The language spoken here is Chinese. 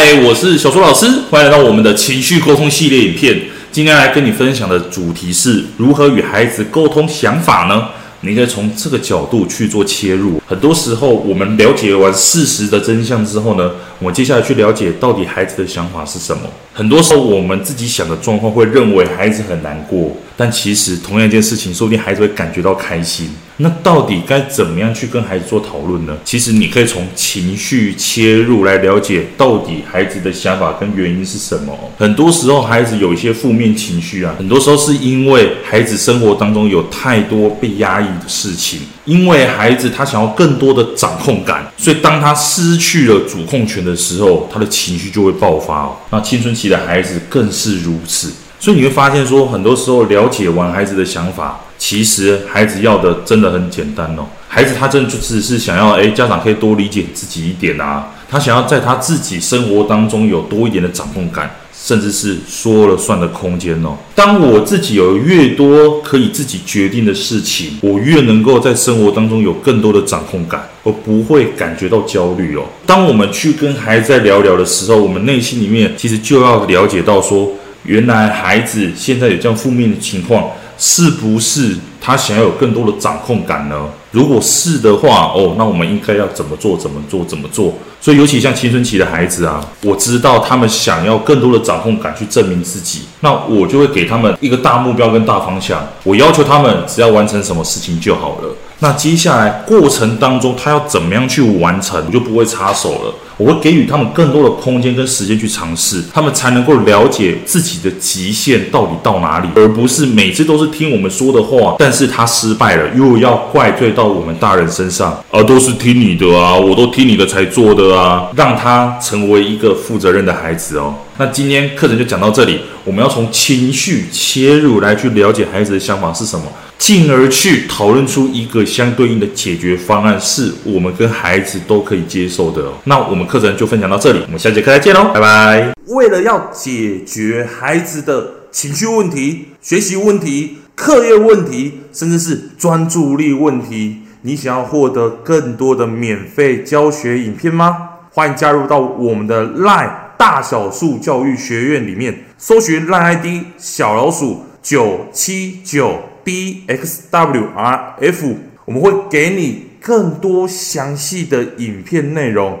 嗨，我是小苏老师，欢迎来到我们的情绪沟通系列影片。今天来跟你分享的主题是如何与孩子沟通想法呢？你可以从这个角度去做切入。很多时候，我们了解完事实的真相之后呢，我们接下来去了解到底孩子的想法是什么。很多时候，我们自己想的状况会认为孩子很难过，但其实同样一件事情，说不定孩子会感觉到开心。那到底该怎么样去跟孩子做讨论呢？其实你可以从情绪切入来了解到底孩子的想法跟原因是什么。很多时候，孩子有一些负面情绪啊，很多时候是因为孩子生活当中有太多被压抑的事情，因为孩子他想要更多的掌控感，所以当他失去了主控权的时候，他的情绪就会爆发哦。那青春期的孩子更是如此。所以你会发现说，很多时候了解完孩子的想法。其实孩子要的真的很简单哦，孩子他真的就只是想要，诶，家长可以多理解自己一点啊，他想要在他自己生活当中有多一点的掌控感，甚至是说了算的空间哦。当我自己有越多可以自己决定的事情，我越能够在生活当中有更多的掌控感，我不会感觉到焦虑哦。当我们去跟孩子在聊聊的时候，我们内心里面其实就要了解到说，原来孩子现在有这样负面的情况。是不是他想要有更多的掌控感呢？如果是的话，哦，那我们应该要怎么做？怎么做？怎么做？所以，尤其像青春期的孩子啊，我知道他们想要更多的掌控感去证明自己，那我就会给他们一个大目标跟大方向，我要求他们只要完成什么事情就好了。那接下来过程当中，他要怎么样去完成，我就不会插手了。我会给予他们更多的空间跟时间去尝试，他们才能够了解自己的极限到底到哪里，而不是每次都是听我们说的话，但是他失败了，又要怪罪到我们大人身上，而都是听你的啊，我都听你的才做的啊，让他成为一个负责任的孩子哦。那今天课程就讲到这里，我们要从情绪切入来去了解孩子的想法是什么。进而去讨论出一个相对应的解决方案，是我们跟孩子都可以接受的。那我们课程就分享到这里，我们下节课再见喽，拜拜。为了要解决孩子的情绪问题、学习问题、课业问题，甚至是专注力问题，你想要获得更多的免费教学影片吗？欢迎加入到我们的 LINE 大小数教育学院里面，搜寻 LINE ID 小老鼠九七九。D X W R F，我们会给你更多详细的影片内容。